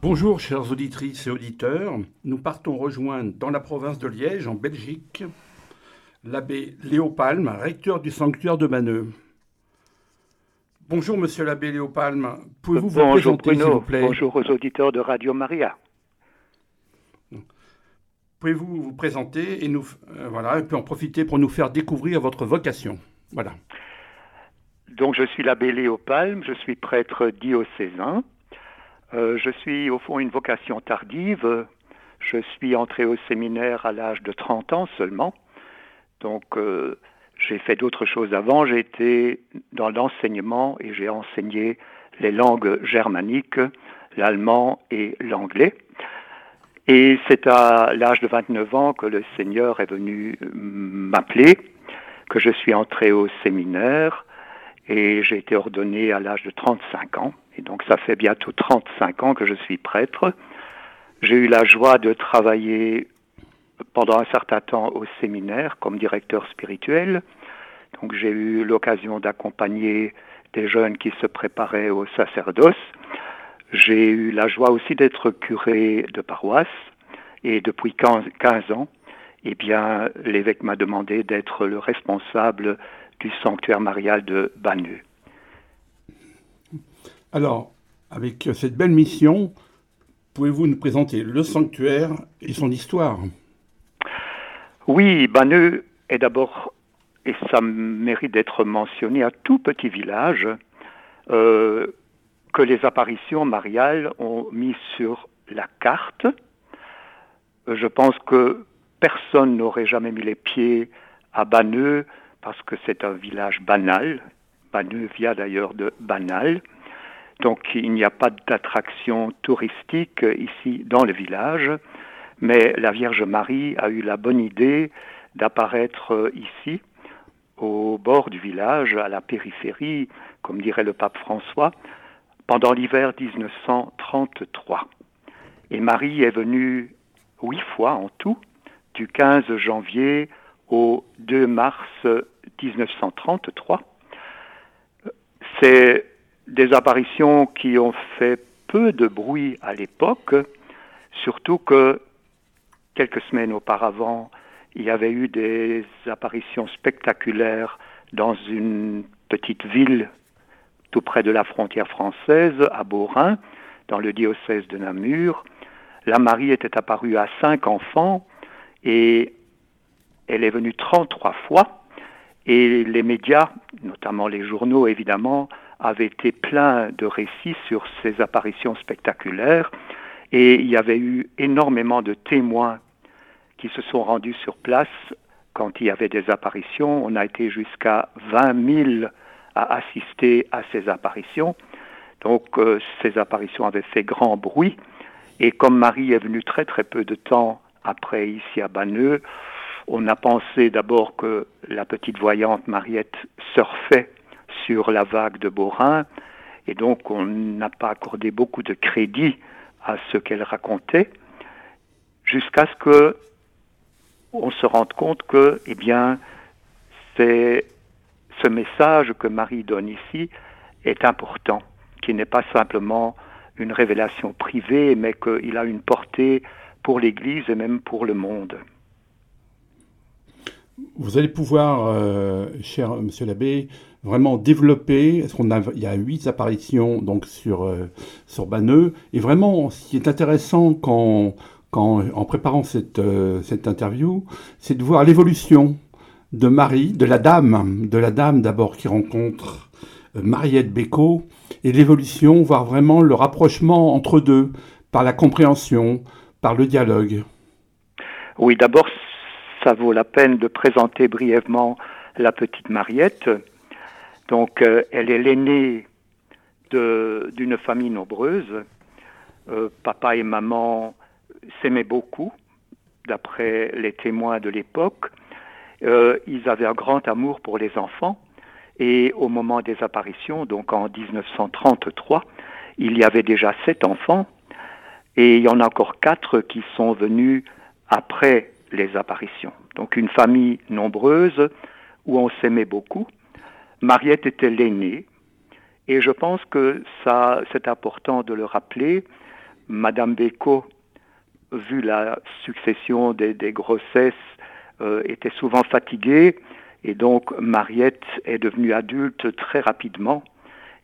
Bonjour chères auditrices et auditeurs. Nous partons rejoindre dans la province de Liège, en Belgique, l'abbé Léo Palme, recteur du sanctuaire de Banneux. Bonjour monsieur l'abbé Léo Palme. Pouvez-vous vous présenter s'il vous plaît? Bonjour aux auditeurs de Radio Maria. Pouvez-vous vous présenter et nous euh, voilà et puis en profiter pour nous faire découvrir votre vocation. Voilà. Donc je suis l'abbé Léo Palme, je suis prêtre diocésain. Euh, je suis au fond une vocation tardive. Je suis entré au séminaire à l'âge de 30 ans seulement. Donc euh, j'ai fait d'autres choses avant. J'ai été dans l'enseignement et j'ai enseigné les langues germaniques, l'allemand et l'anglais. Et c'est à l'âge de 29 ans que le Seigneur est venu m'appeler, que je suis entré au séminaire et j'ai été ordonné à l'âge de 35 ans. Et donc ça fait bientôt 35 ans que je suis prêtre. J'ai eu la joie de travailler pendant un certain temps au séminaire comme directeur spirituel. Donc j'ai eu l'occasion d'accompagner des jeunes qui se préparaient au sacerdoce. J'ai eu la joie aussi d'être curé de paroisse et depuis 15 ans, eh bien, l'évêque m'a demandé d'être le responsable du sanctuaire marial de Banneux. Alors, avec cette belle mission, pouvez-vous nous présenter le sanctuaire et son histoire? Oui, Banneux est d'abord, et ça mérite d'être mentionné, un tout petit village euh, que les apparitions mariales ont mis sur la carte. Je pense que personne n'aurait jamais mis les pieds à Banneux parce que c'est un village banal. Banneux vient d'ailleurs de banal. Donc il n'y a pas d'attraction touristique ici dans le village, mais la Vierge Marie a eu la bonne idée d'apparaître ici, au bord du village, à la périphérie, comme dirait le pape François, pendant l'hiver 1933. Et Marie est venue huit fois en tout, du 15 janvier au 2 mars 1933. C'est des apparitions qui ont fait peu de bruit à l'époque, surtout que quelques semaines auparavant, il y avait eu des apparitions spectaculaires dans une petite ville tout près de la frontière française, à Beaurain, dans le diocèse de Namur. La Marie était apparue à cinq enfants et elle est venue 33 fois. Et les médias, notamment les journaux évidemment, avaient été pleins de récits sur ces apparitions spectaculaires. Et il y avait eu énormément de témoins qui se sont rendus sur place quand il y avait des apparitions. On a été jusqu'à 20 000 à assister à ces apparitions. Donc euh, ces apparitions avaient fait grand bruit. Et comme Marie est venue très très peu de temps après ici à Banneux, on a pensé d'abord que la petite voyante Mariette surfait sur la vague de Borin, et donc on n'a pas accordé beaucoup de crédit à ce qu'elle racontait, jusqu'à ce que on se rende compte que, eh bien, c'est ce message que Marie donne ici est important, qui n'est pas simplement une révélation privée, mais qu'il a une portée pour l'Église et même pour le monde. Vous allez pouvoir, euh, cher Monsieur l'abbé, vraiment développer. Parce qu'on a, il y a huit apparitions donc sur euh, sur Banneux, et vraiment, ce qui est intéressant quand, quand en préparant cette euh, cette interview, c'est de voir l'évolution de Marie, de la dame, de la dame d'abord qui rencontre Mariette Bécaud, et l'évolution, voire vraiment le rapprochement entre deux par la compréhension, par le dialogue. Oui, d'abord, ça vaut la peine de présenter brièvement la petite Mariette. Donc, euh, elle est l'aînée d'une famille nombreuse. Euh, papa et maman s'aimaient beaucoup, d'après les témoins de l'époque. Euh, ils avaient un grand amour pour les enfants. Et au moment des apparitions, donc en 1933, il y avait déjà sept enfants. Et il y en a encore quatre qui sont venus après les apparitions. Donc une famille nombreuse où on s'aimait beaucoup. Mariette était l'aînée et je pense que ça, c'est important de le rappeler Madame Bécaud, vu la succession des, grossesses, euh, était souvent fatiguée et donc Mariette est devenue adulte très rapidement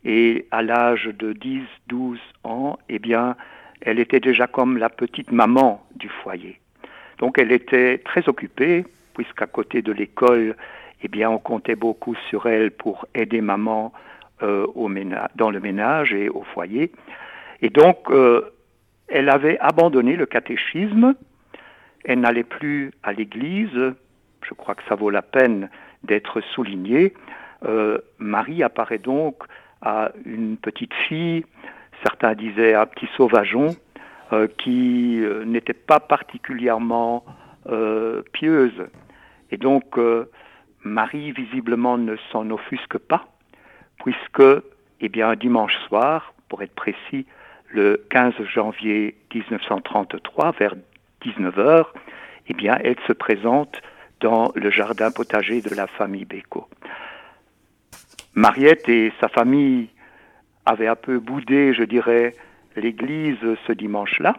et à l'âge de 10-12 ans, eh bien, elle était déjà comme la petite maman du foyer. Donc elle était très occupée puisqu'à côté de l'école, eh bien, on comptait beaucoup sur elle pour aider maman euh, au dans le ménage et au foyer. Et donc, euh, elle avait abandonné le catéchisme, elle n'allait plus à l'église, je crois que ça vaut la peine d'être souligné. Euh, Marie apparaît donc à une petite fille, certains disaient un petit sauvageon, qui n'était pas particulièrement pieuse. Et donc, Marie, visiblement, ne s'en offusque pas, puisque, eh bien, un dimanche soir, pour être précis, le 15 janvier 1933, vers 19h, eh bien, elle se présente dans le jardin potager de la famille Béco. Mariette et sa famille avaient un peu boudé, je dirais, l'église ce dimanche-là.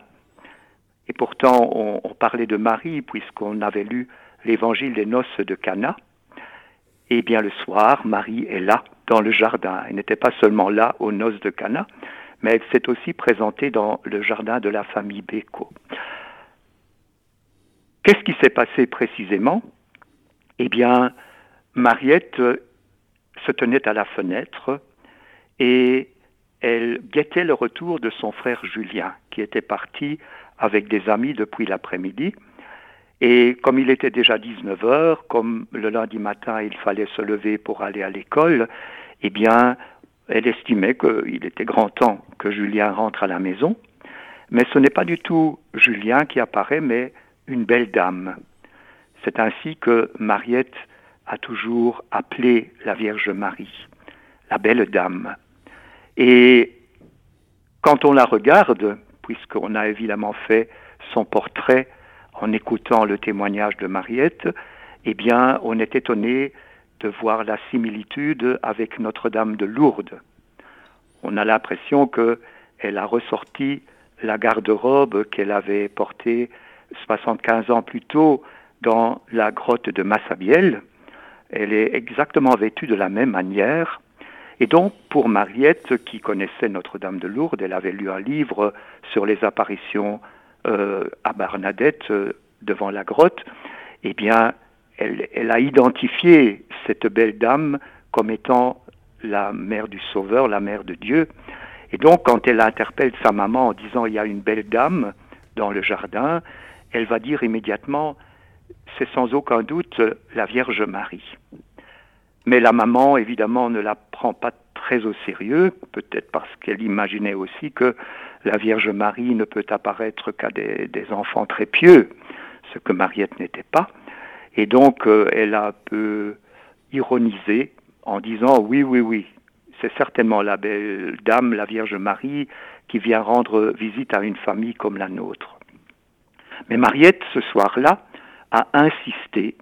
Et pourtant, on, parlait de Marie puisqu'on avait lu l'évangile des noces de Cana. Et bien le soir, Marie est là, dans le jardin. Elle n'était pas seulement là aux noces de Cana, mais elle s'est aussi présentée dans le jardin de la famille Béco. Qu'est-ce qui s'est passé précisément? Eh bien, Mariette se tenait à la fenêtre et elle guettait le retour de son frère Julien, qui était parti avec des amis depuis l'après-midi. Et comme il était déjà 19 heures, comme le lundi matin il fallait se lever pour aller à l'école, eh bien, elle estimait qu'il était grand temps que Julien rentre à la maison. Mais ce n'est pas du tout Julien qui apparaît, mais une belle dame. C'est ainsi que Mariette a toujours appelé la Vierge Marie, la belle dame. Et quand on la regarde, puisqu'on a évidemment fait son portrait en écoutant le témoignage de Mariette, eh bien, on est étonné de voir la similitude avec Notre-Dame de Lourdes. On a l'impression qu'elle a ressorti la garde-robe qu'elle avait portée 75 ans plus tôt dans la grotte de Massabielle. Elle est exactement vêtue de la même manière. Et donc, pour Mariette, qui connaissait Notre-Dame de Lourdes, elle avait lu un livre sur les apparitions euh, à Barnadette euh, devant la grotte, eh bien, elle, a identifié cette belle dame comme étant la mère du Sauveur, la mère de Dieu. Et donc, quand elle interpelle sa maman en disant il y a une belle dame dans le jardin, elle va dire immédiatement c'est sans aucun doute la Vierge Marie. Mais la maman, évidemment, ne la prend pas très au sérieux, peut-être parce qu'elle imaginait aussi que la Vierge Marie ne peut apparaître qu'à des, enfants très pieux, ce que Mariette n'était pas. Et donc, euh, elle a un peu ironisé en disant oui, oui, oui, c'est certainement la belle dame, la Vierge Marie, qui vient rendre visite à une famille comme la nôtre. Mais Mariette, ce soir-là, a insisté,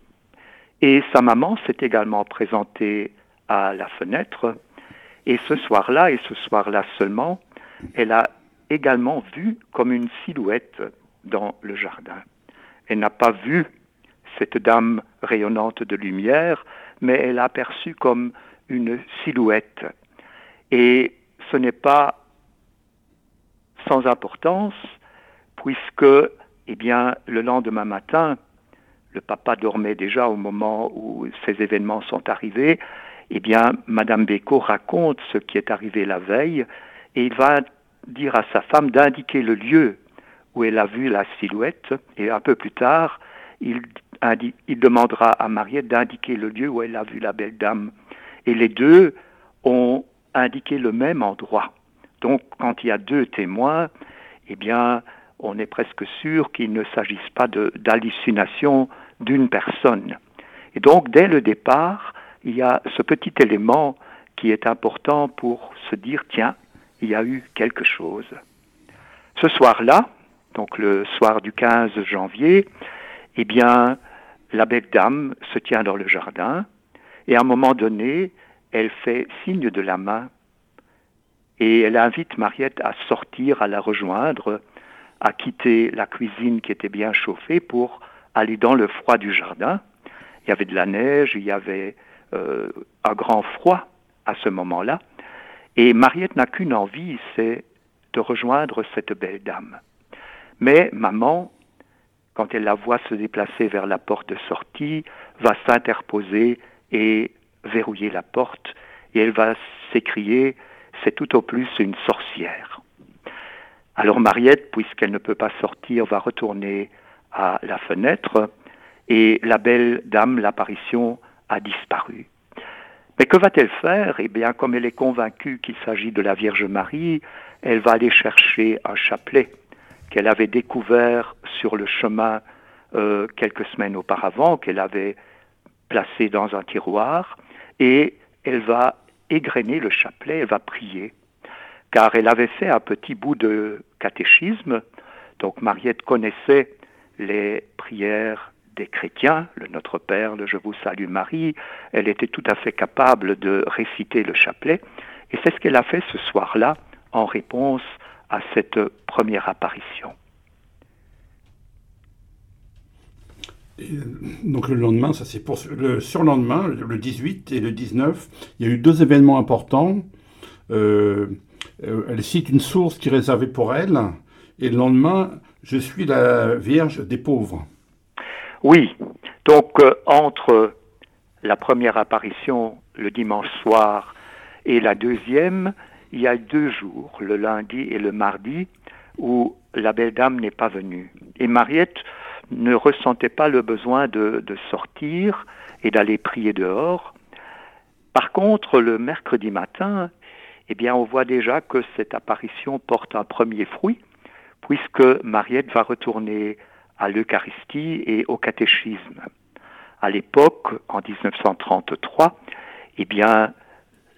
et sa maman s'est également présentée à la fenêtre, et ce soir-là, et ce soir-là seulement, elle a également vu comme une silhouette dans le jardin. Elle n'a pas vu cette dame rayonnante de lumière, mais elle a aperçu comme une silhouette. Et ce n'est pas sans importance, puisque, eh bien, le lendemain matin, le papa dormait déjà au moment où ces événements sont arrivés, eh bien, Madame Bécaud raconte ce qui est arrivé la veille, et il va dire à sa femme d'indiquer le lieu où elle a vu la silhouette, et un peu plus tard, il, demandera à Mariette d'indiquer le lieu où elle a vu la belle dame. Et les deux ont indiqué le même endroit. Donc, quand il y a deux témoins, eh bien, on est presque sûr qu'il ne s'agisse pas d'hallucination d'une personne. Et donc, dès le départ, il y a ce petit élément qui est important pour se dire, tiens, il y a eu quelque chose. Ce soir-là, donc le soir du 15 janvier, eh bien, la belle dame se tient dans le jardin et à un moment donné, elle fait signe de la main et elle invite Mariette à sortir, à la rejoindre a quitté la cuisine qui était bien chauffée pour aller dans le froid du jardin. Il y avait de la neige, il y avait euh, un grand froid à ce moment-là. Et Mariette n'a qu'une envie, c'est de rejoindre cette belle dame. Mais maman, quand elle la voit se déplacer vers la porte de sortie, va s'interposer et verrouiller la porte, et elle va s'écrier, c'est tout au plus une sorcière. Alors Mariette, puisqu'elle ne peut pas sortir, va retourner à la fenêtre, et la belle dame, l'apparition, a disparu. Mais que va-t-elle faire? Eh bien, comme elle est convaincue qu'il s'agit de la Vierge Marie, elle va aller chercher un chapelet qu'elle avait découvert sur le chemin euh, quelques semaines auparavant, qu'elle avait placé dans un tiroir, et elle va égrener le chapelet, elle va prier, car elle avait fait un petit bout de catéchisme, donc Mariette connaissait les prières des chrétiens, le Notre Père, le Je vous salue Marie, elle était tout à fait capable de réciter le chapelet, et c'est ce qu'elle a fait ce soir-là en réponse à cette première apparition. donc le lendemain, ça c'est pour le surlendemain, le 18 et le 19, il y a eu deux événements importants. Euh, euh, elle cite une source qui est réservée pour elle, et le lendemain, je suis la Vierge des pauvres. Oui, donc euh, entre la première apparition le dimanche soir et la deuxième, il y a deux jours, le lundi et le mardi, où la belle dame n'est pas venue. Et Mariette ne ressentait pas le besoin de, sortir et d'aller prier dehors. Par contre, le mercredi matin, eh bien, on voit déjà que cette apparition porte un premier fruit, puisque Mariette va retourner à l'Eucharistie et au catéchisme. À l'époque, en 1933, eh bien,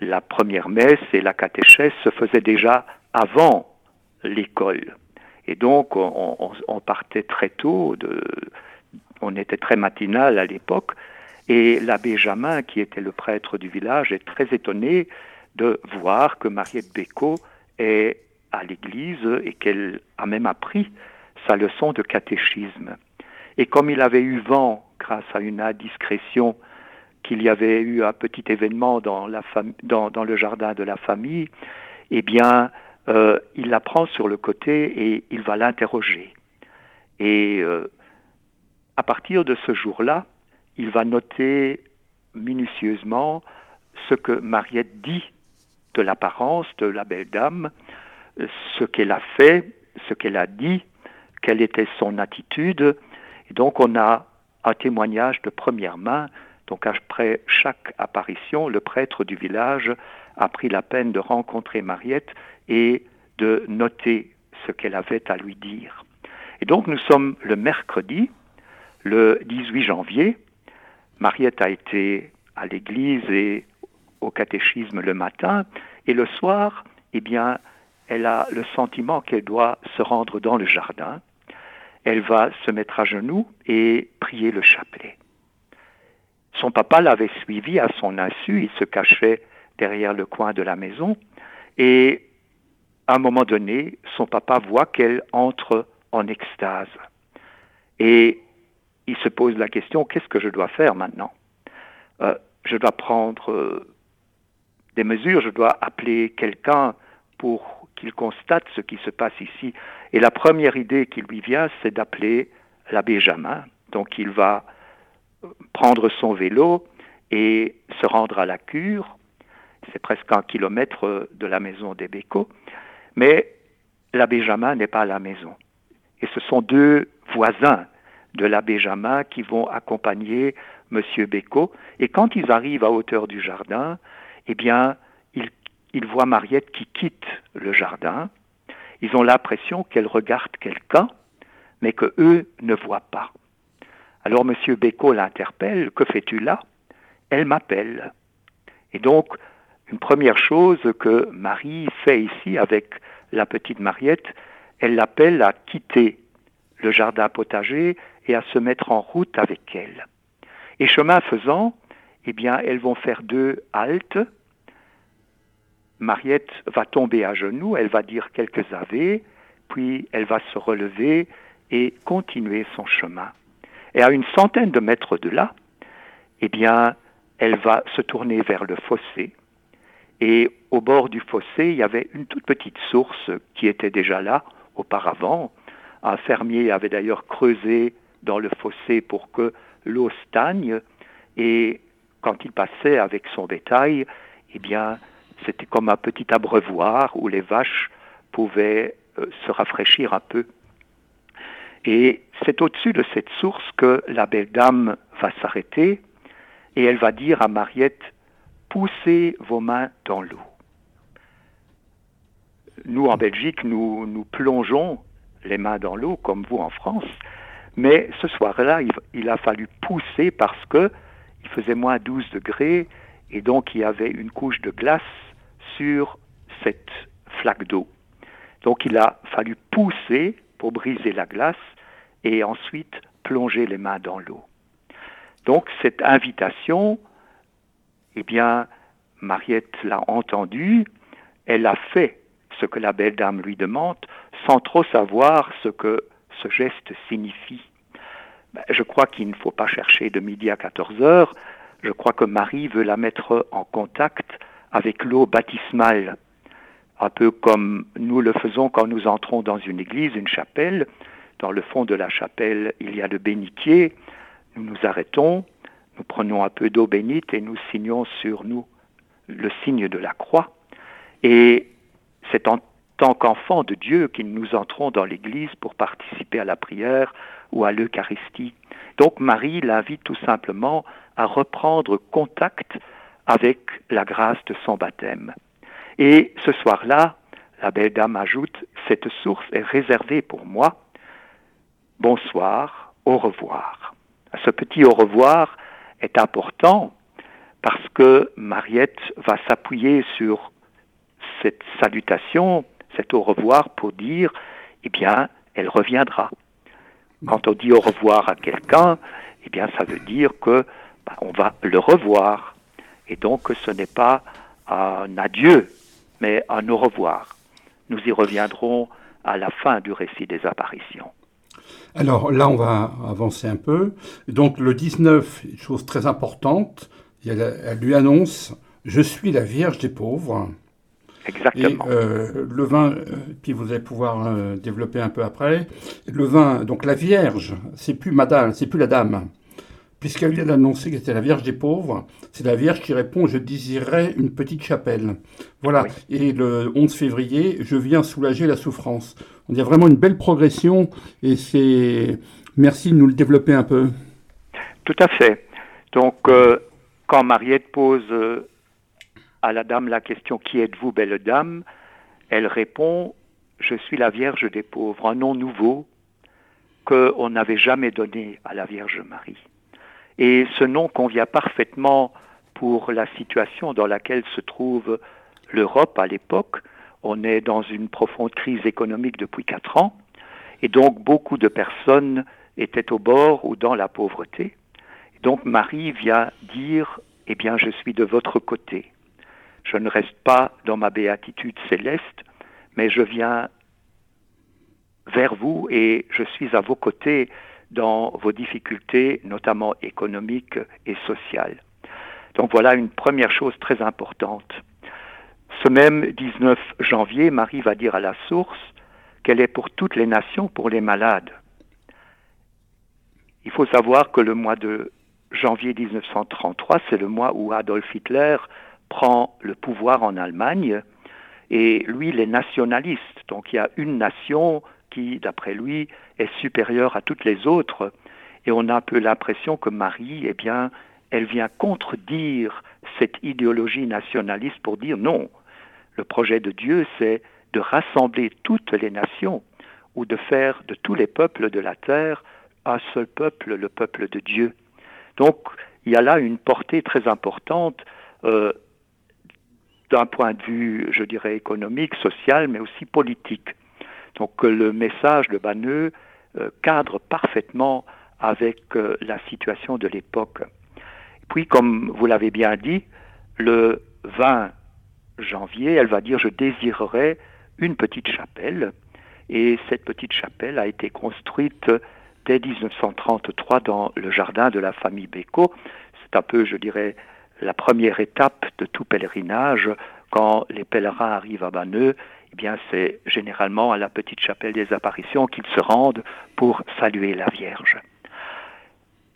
la première messe et la catéchèse se faisaient déjà avant l'école. Et donc, on, partait très tôt, on était très matinal à l'époque, et l'abbé Jamin, qui était le prêtre du village, est très étonné de voir que Mariette Bécaud est à l'église et qu'elle a même appris sa leçon de catéchisme. Et comme il avait eu vent, grâce à une indiscrétion, qu'il y avait eu un petit événement dans, le jardin de la famille, eh bien, euh, il la prend sur le côté et il va l'interroger. Et euh, à partir de ce jour-là, il va noter minutieusement ce que Mariette dit de l'apparence de la belle dame, ce qu'elle a fait, ce qu'elle a dit, quelle était son attitude. Et donc on a un témoignage de première main. Donc après chaque apparition, le prêtre du village a pris la peine de rencontrer Mariette et de noter ce qu'elle avait à lui dire. Et donc nous sommes le mercredi, le 18 janvier. Mariette a été à l'église et au catéchisme le matin, et le soir, eh bien, elle a le sentiment qu'elle doit se rendre dans le jardin. Elle va se mettre à genoux et prier le chapelet. Son papa l'avait suivi à son insu, il se cachait derrière le coin de la maison, et à un moment donné, son papa voit qu'elle entre en extase. Et il se pose la question, qu'est-ce que je dois faire maintenant? Euh, Je dois prendre euh, des mesures, je dois appeler quelqu'un pour qu'il constate ce qui se passe ici. Et la première idée qui lui vient, c'est d'appeler l'abbé Jamin. Donc il va prendre son vélo et se rendre à la cure. C'est presque un kilomètre de la maison des Bécots. Mais l'abbé Jamin n'est pas à la maison. Et ce sont deux voisins de l'abbé Jamin qui vont accompagner M. Bécaud. Et quand ils arrivent à hauteur du jardin, eh bien, ils, voient Mariette qui quitte le jardin. Ils ont l'impression qu'elle regarde quelqu'un, mais que eux ne voient pas. Alors M. Bécaud l'interpelle, que fais-tu là? Elle m'appelle. Et donc, une première chose que Marie fait ici avec la petite Mariette, elle l'appelle à quitter le jardin potager et à se mettre en route avec elle. Et chemin faisant, eh bien, elles vont faire deux haltes. Mariette va tomber à genoux, elle va dire quelques ave, puis elle va se relever et continuer son chemin. Et à une centaine de mètres de là, eh bien, elle va se tourner vers le fossé. Et au bord du fossé, il y avait une toute petite source qui était déjà là auparavant. Un fermier avait d'ailleurs creusé dans le fossé pour que l'eau stagne. Et quand il passait avec son bétail, eh bien, c'était comme un petit abreuvoir où les vaches pouvaient euh, se rafraîchir un peu. Et c'est au-dessus de cette source que la belle dame va s'arrêter et elle va dire à Mariette, poussez vos mains dans l'eau. Nous, en Belgique, nous, plongeons les mains dans l'eau, comme vous en France, mais ce soir-là, il, a fallu pousser parce que il faisait moins 12 degrés et donc il y avait une couche de glace sur cette flaque d'eau. Donc il a fallu pousser pour briser la glace et ensuite plonger les mains dans l'eau. Donc cette invitation, eh bien, Mariette l'a entendue, elle a fait ce que la belle dame lui demande sans trop savoir ce que ce geste signifie. Ben, je crois qu'il ne faut pas chercher de midi à 14 heures. Je crois que Marie veut la mettre en contact avec l'eau baptismale, un peu comme nous le faisons quand nous entrons dans une église, une chapelle. Dans le fond de la chapelle, il y a le bénitier. Nous nous arrêtons, nous prenons un peu d'eau bénite et nous signons sur nous le signe de la croix. Et c'est en tant qu'enfants de Dieu que nous entrons dans l'Église pour participer à la prière ou à l'Eucharistie. Donc Marie l'invite tout simplement à reprendre contact avec la grâce de son baptême. Et ce soir-là, la belle dame ajoute, cette source est réservée pour moi. Bonsoir, au revoir. Ce petit au revoir est important parce que Mariette va s'appuyer sur cette salutation, cet au revoir pour dire, eh bien, elle reviendra. Quand on dit au revoir à quelqu'un, eh bien, ça veut dire que bah, on va le revoir. Et donc, ce n'est pas un adieu, mais un au revoir. Nous y reviendrons à la fin du récit des apparitions. Alors là, on va avancer un peu. Donc le 19, une chose très importante, elle, lui annonce Je suis la Vierge des pauvres. Exactement. Et, euh, le vin, euh, puis vous allez pouvoir euh, développer un peu après. Le vin, donc la Vierge, c'est plus Madame, c'est plus la Dame puisqu'elle vient d'annoncer que c'était la Vierge des pauvres, c'est la Vierge qui répond Je désirerais une petite chapelle. Voilà. Et le 11 février, je viens soulager la souffrance. On y a vraiment une belle progression et c'est. Merci de nous le développer un peu. Tout à fait. Donc, euh, quand Mariette pose euh, à la dame la question Qui êtes-vous, belle dame? Elle répond Je suis la Vierge des pauvres, un nom nouveau qu'on n'avait jamais donné à la Vierge Marie. Et ce nom convient parfaitement pour la situation dans laquelle se trouve l'Europe à l'époque. On est dans une profonde crise économique depuis quatre ans, et donc beaucoup de personnes étaient au bord ou dans la pauvreté. Et donc Marie vient dire, eh bien, je suis de votre côté. Je ne reste pas dans ma béatitude céleste, mais je viens vers vous et je suis à vos côtés dans vos difficultés, notamment économiques et sociales. Donc voilà une première chose très importante. Ce même 19 janvier, Marie va dire à la source qu'elle est pour toutes les nations, pour les malades. Il faut savoir que le mois de janvier 1933, c'est le mois où Adolf Hitler prend le pouvoir en Allemagne et lui, il est nationaliste. Donc il y a une nation qui, d'après lui, est supérieure à toutes les autres. Et on a un peu l'impression que Marie, eh bien, elle vient contredire cette idéologie nationaliste pour dire non. Le projet de Dieu, c'est de rassembler toutes les nations ou de faire de tous les peuples de la terre un seul peuple, le peuple de Dieu. Donc, il y a là une portée très importante euh, d'un point de vue, je dirais, économique, social, mais aussi politique. Donc le message de Banneux euh, cadre parfaitement avec euh, la situation de l'époque. Puis, comme vous l'avez bien dit, le 20 janvier, elle va dire je désirerais une petite chapelle. Et cette petite chapelle a été construite dès 1933 dans le jardin de la famille Bécaud. C'est un peu, je dirais, la première étape de tout pèlerinage. Quand les pèlerins arrivent à Banneux, eh bien, c'est généralement à la petite chapelle des apparitions qu'ils se rendent pour saluer la Vierge.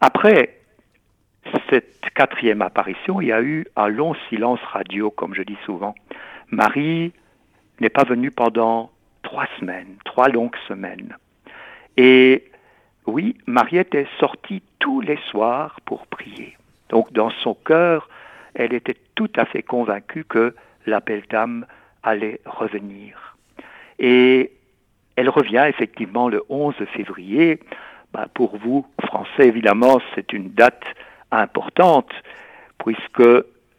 Après cette quatrième apparition, il y a eu un long silence radio, comme je dis souvent. Marie n'est pas venue pendant trois semaines, trois longues semaines. Et oui, Mariette est sortie tous les soirs pour prier. Donc dans son cœur, elle était tout à fait convaincue que la belle dame allait revenir. Et elle revient effectivement le 11 février. Ben, pour vous, Français, évidemment, c'est une date importante, puisque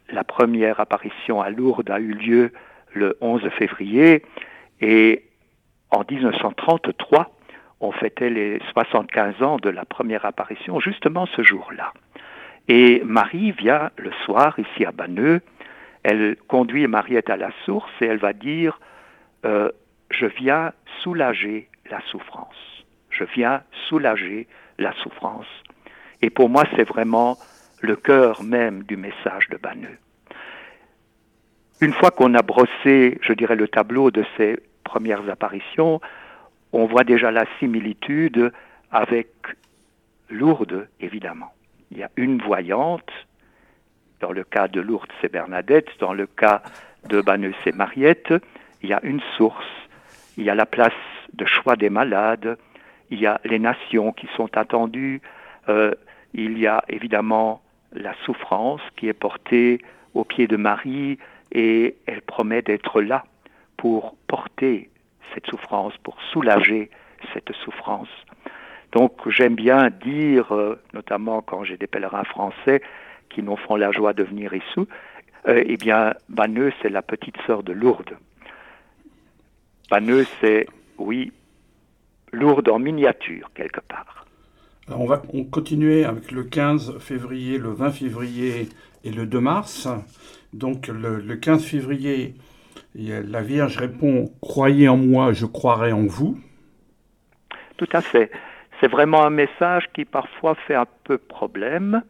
la première apparition à Lourdes a eu lieu le 11 février, et en 1933, on fêtait les 75 ans de la première apparition justement ce jour-là. Et Marie vient le soir ici à Banneux, elle conduit Mariette à la source et elle va dire euh, Je viens soulager la souffrance. Je viens soulager la souffrance. Et pour moi, c'est vraiment le cœur même du message de Banneux. Une fois qu'on a brossé, je dirais, le tableau de ces premières apparitions, on voit déjà la similitude avec Lourdes, évidemment. Il y a une voyante, dans le cas de Lourdes, c'est Bernadette, dans le cas de Banneux, c'est Mariette. Il y a une source, il y a la place de choix des malades, il y a les nations qui sont attendues, euh, il y a évidemment la souffrance qui est portée au pied de Marie et elle promet d'être là pour porter cette souffrance, pour soulager cette souffrance. Donc j'aime bien dire, euh, notamment quand j'ai des pèlerins français qui nous font la joie de venir ici, euh, eh bien, Banneux, c'est la petite sœur de Lourdes. Banneux, c'est, oui, Lourdes en miniature, quelque part. Alors on va continuer avec le 15 février, le 20 février et le 2 mars. Donc le, le 15 février, la Vierge répond Croyez en moi, je croirai en vous. Tout à fait. C'est vraiment un message qui parfois fait un peu problème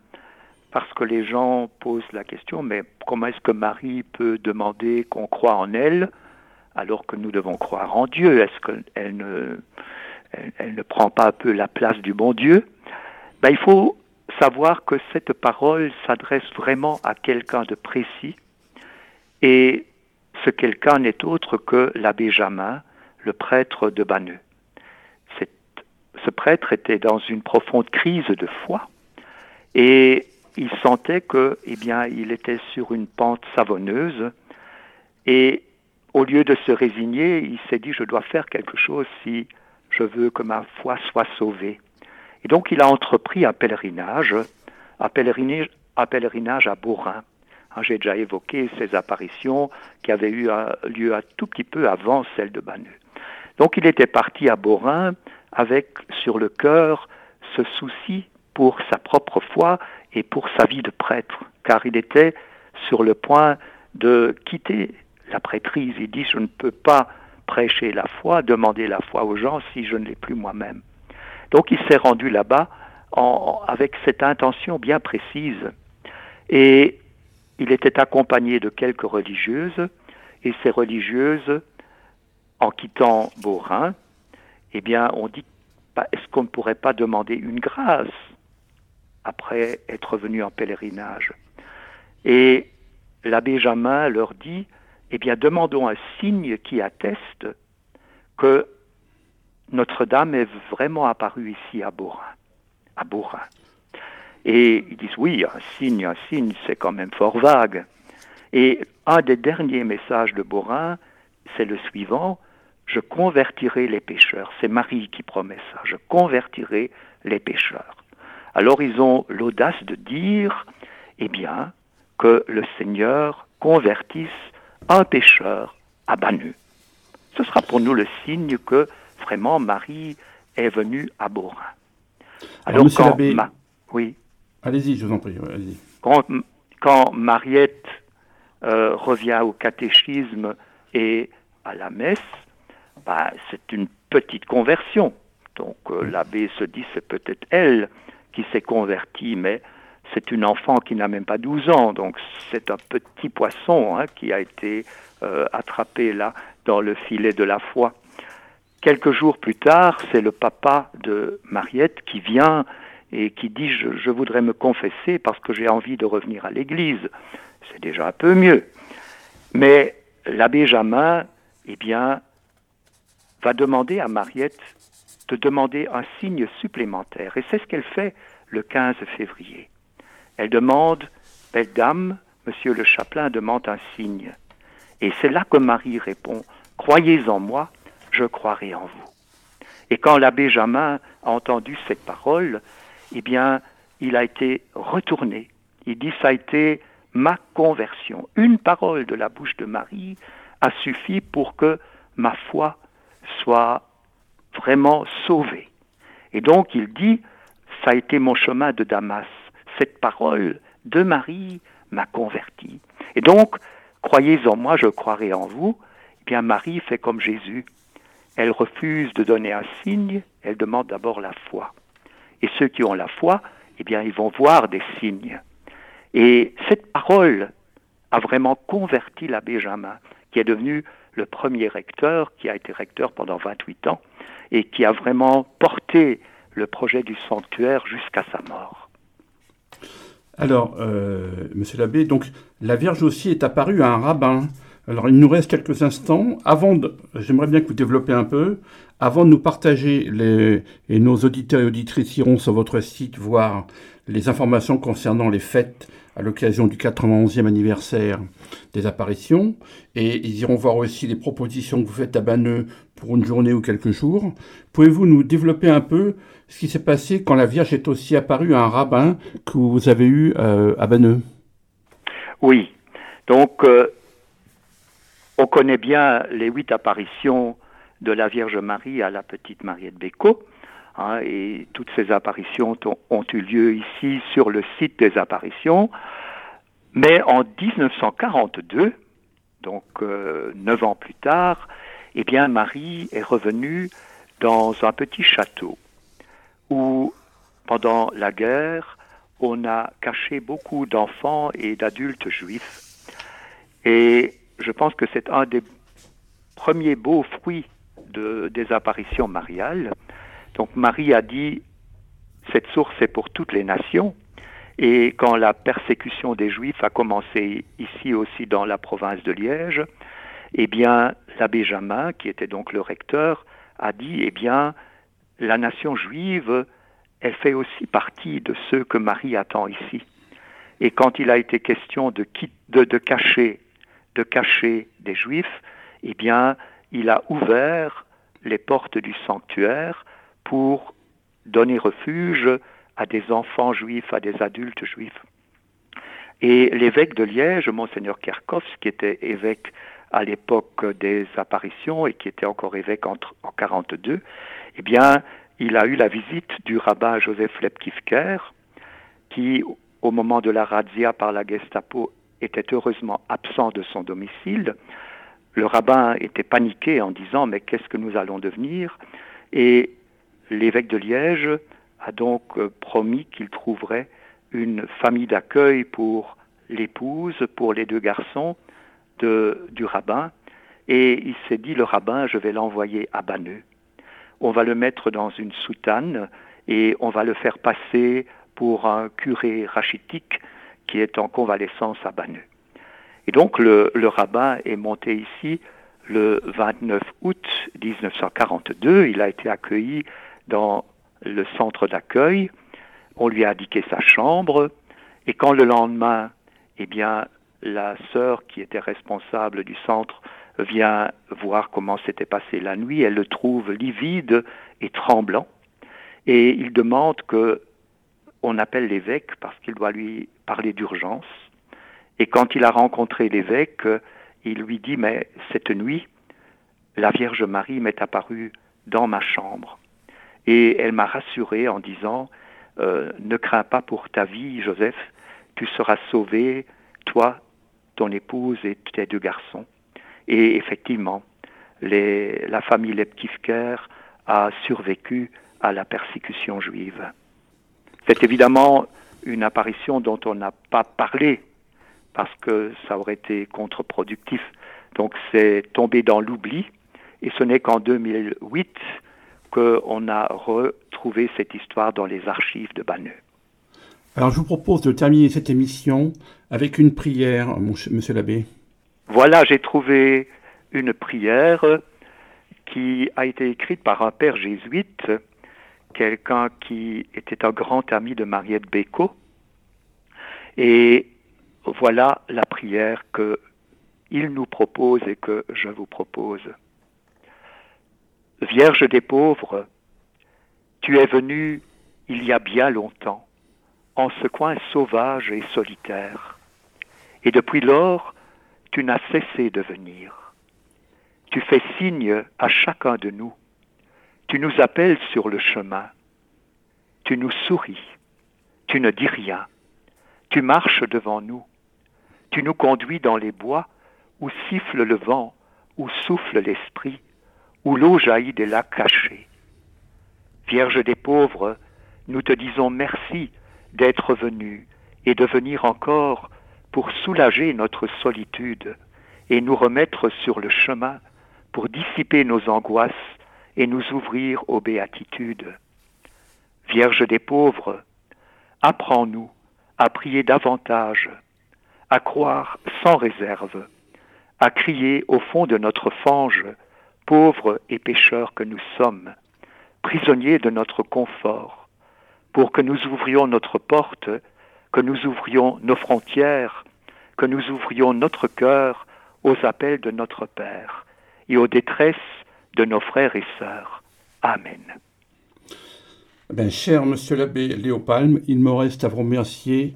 parce que les gens posent la question mais comment est-ce que Marie peut demander qu'on croit en elle alors que nous devons croire en Dieu? Est-ce qu'elle ne, prend pas un peu la place du bon Dieu? Ben, Il faut savoir que cette parole s'adresse vraiment à quelqu'un de précis et ce quelqu'un n'est autre que l'abbé Jamin, le prêtre de Banneux. Ce prêtre était dans une profonde crise de foi et il sentait que, eh bien, il était sur une pente savonneuse et au lieu de se résigner, il s'est dit je dois faire quelque chose si je veux que ma foi soit sauvée. Et donc il a entrepris un pèlerinage, un pèlerinage, à Bourrin. Hein, j'ai déjà évoqué ces apparitions qui avaient eu lieu un tout petit peu avant celle de Banneux. Donc il était parti à Borin avec sur le cœur ce souci pour sa propre foi et pour sa vie de prêtre, car il était sur le point de quitter la prêtrise. Il dit, je ne peux pas prêcher la foi, demander la foi aux gens si je ne l'ai plus moi-même. Donc il s'est rendu là-bas avec cette intention bien précise. Et il était accompagné de quelques religieuses, et ces religieuses, en quittant Beaurain, eh bien, on dit, bah, est-ce qu'on ne pourrait pas demander une grâce après être venu en pèlerinage Et l'abbé Jamin leur dit, eh bien, demandons un signe qui atteste que Notre-Dame est vraiment apparue ici à Beaurain. À. Et ils disent oui, un signe, un signe, c'est quand même fort vague. Et un des derniers messages de Borin, c'est le suivant, je convertirai les pécheurs. C'est Marie qui promet ça, je convertirai les pécheurs. Alors ils ont l'audace de dire, eh bien, que le Seigneur convertisse un pécheur à Banu. Ce sera pour nous le signe que vraiment Marie est venue à Borin. Alors, quand, oui. Allez-y, je vous en prie. Quand, Mariette euh, revient au catéchisme et à la messe, bah, c'est une petite conversion. Donc euh, l'abbé se dit c'est peut-être elle qui s'est convertie, mais c'est une enfant qui n'a même pas 12 ans, donc c'est un petit poisson hein, qui a été euh, attrapé là dans le filet de la foi. Quelques jours plus tard, c'est le papa de Mariette qui vient et qui dit je, je voudrais me confesser parce que j'ai envie de revenir à l'église. C'est déjà un peu mieux. Mais l'abbé Jamin, eh bien, va demander à Mariette de demander un signe supplémentaire. Et c'est ce qu'elle fait le 15 février. Elle demande, belle dame, monsieur le chapelain demande un signe. Et c'est là que Marie répond, croyez en moi, je croirai en vous. Et quand l'abbé Jamin a entendu cette parole, eh bien, il a été retourné. Il dit, ça a été ma conversion. Une parole de la bouche de Marie a suffi pour que ma foi soit vraiment sauvée. Et donc il dit, ça a été mon chemin de Damas. Cette parole de Marie m'a converti. Et donc, croyez en moi, je croirai en vous. Eh bien, Marie fait comme Jésus. Elle refuse de donner un signe, elle demande d'abord la foi. Et ceux qui ont la foi, eh bien, ils vont voir des signes. Et cette parole a vraiment converti l'abbé Jamin, qui est devenu le premier recteur, qui a été recteur pendant 28 ans, et qui a vraiment porté le projet du sanctuaire jusqu'à sa mort. Alors, euh, monsieur l'abbé, donc la Vierge aussi est apparue à un rabbin. Alors, il nous reste quelques instants. Avant, j'aimerais bien que vous développiez un peu. Avant de nous partager, les, et nos auditeurs et auditrices iront sur votre site voir les informations concernant les fêtes à l'occasion du 91e anniversaire des apparitions. Et ils iront voir aussi les propositions que vous faites à Banneux pour une journée ou quelques jours. Pouvez-vous nous développer un peu ce qui s'est passé quand la Vierge est aussi apparue à un rabbin que vous avez eu euh, à Banneux? Oui. Donc, euh, on connaît bien les huit apparitions de la Vierge Marie à la petite Mariette Bécaud. Hein, et toutes ces apparitions ont, eu lieu ici sur le site des apparitions. Mais en 1942, donc euh, neuf ans plus tard, eh bien Marie est revenue dans un petit château où, pendant la guerre, on a caché beaucoup d'enfants et d'adultes juifs. Et je pense que c'est un des premiers beaux fruits de, des apparitions mariales, donc Marie a dit, cette source est pour toutes les nations. Et quand la persécution des Juifs a commencé ici aussi dans la province de Liège, eh bien, l'abbé Jamin, qui était donc le recteur, a dit, eh bien, la nation juive, elle fait aussi partie de ceux que Marie attend ici. Et quand il a été question de, cacher des Juifs, eh bien, il a ouvert les portes du sanctuaire pour donner refuge à des enfants juifs, à des adultes juifs. Et l'évêque de Liège, monseigneur Kerkhoff, qui était évêque à l'époque des apparitions et qui était encore évêque en, en 42, eh bien, il a eu la visite du rabbin Joseph Lepkifker, qui, au moment de la razzia par la Gestapo, était heureusement absent de son domicile. Le rabbin était paniqué en disant Mais qu'est-ce que nous allons devenir? Et L'évêque de Liège a donc euh, promis qu'il trouverait une famille d'accueil pour l'épouse, pour les deux garçons de, du rabbin, et il s'est dit, le rabbin, je vais l'envoyer à Banneux. On va le mettre dans une soutane et on va le faire passer pour un curé rachitique qui est en convalescence à Banneux. Et donc le, le rabbin est monté ici le 29 août 1942. Il a été accueilli dans le centre d'accueil. On lui a indiqué sa chambre. Et quand le lendemain, eh bien, la sœur qui était responsable du centre vient voir comment s'était passée la nuit, elle le trouve livide et tremblant. Et il demande que on appelle l'évêque parce qu'il doit lui parler d'urgence. Et quand il a rencontré l'évêque, il lui dit, mais cette nuit, la Vierge Marie m'est apparue dans ma chambre. Et elle m'a rassuré en disant, euh, ne crains pas pour ta vie, Joseph, tu seras sauvé, toi, ton épouse et tes deux garçons. Et effectivement, la famille Leptifker a survécu à la persécution juive. C'est évidemment une apparition dont on n'a pas parlé parce que ça aurait été contre-productif. Donc c'est tombé dans l'oubli et ce n'est qu'en 2008 qu'on a retrouvé cette histoire dans les archives de Banneux. Alors je vous propose de terminer cette émission avec une prière, monsieur l'abbé. Voilà, j'ai trouvé une prière qui a été écrite par un père jésuite, quelqu'un qui était un grand ami de Mariette Bécaud. Et voilà la prière que il nous propose et que je vous propose. Vierge des pauvres, tu es venue il y a bien longtemps, en ce coin sauvage et solitaire, et depuis lors, tu n'as cessé de venir. Tu fais signe à chacun de nous, tu nous appelles sur le chemin, tu nous souris, tu ne dis rien, tu marches devant nous, tu nous conduis dans les bois où siffle le vent, où souffle l'esprit, où l'eau jaillit des lacs cachés. Vierge des pauvres, nous te disons merci d'être venu et de venir encore pour soulager notre solitude et nous remettre sur le chemin pour dissiper nos angoisses et nous ouvrir aux béatitudes. Vierge des pauvres, apprends-nous à prier davantage, à croire sans réserve, à crier au fond de notre fange, pauvres et pécheurs que nous sommes, prisonniers de notre confort, pour que nous ouvrions notre porte, que nous ouvrions nos frontières, que nous ouvrions notre cœur aux appels de notre Père et aux détresses de nos frères et sœurs. Amen. Ben, cher Monsieur l'abbé Léopalme, il me reste à vous remercier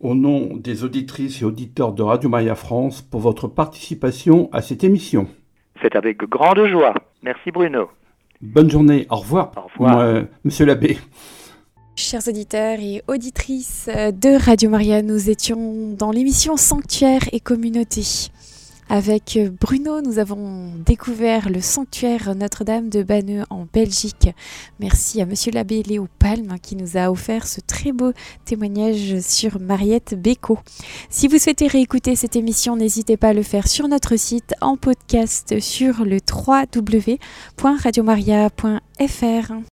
au nom des auditrices et auditeurs de Radio Maria France pour votre participation à cette émission. C'est avec grande joie. Merci Bruno. Bonne journée. Au revoir. Au revoir. Monsieur l'abbé. Chers auditeurs et auditrices de Radio Maria, nous étions dans l'émission Sanctuaire et Communauté. Avec Bruno, nous avons découvert le sanctuaire Notre-Dame de Banneux en Belgique. Merci à Monsieur l'abbé Léo Palme qui nous a offert ce très beau témoignage sur Mariette Béco. Si vous souhaitez réécouter cette émission, n'hésitez pas à le faire sur notre site en podcast sur le www.radiomaria.fr.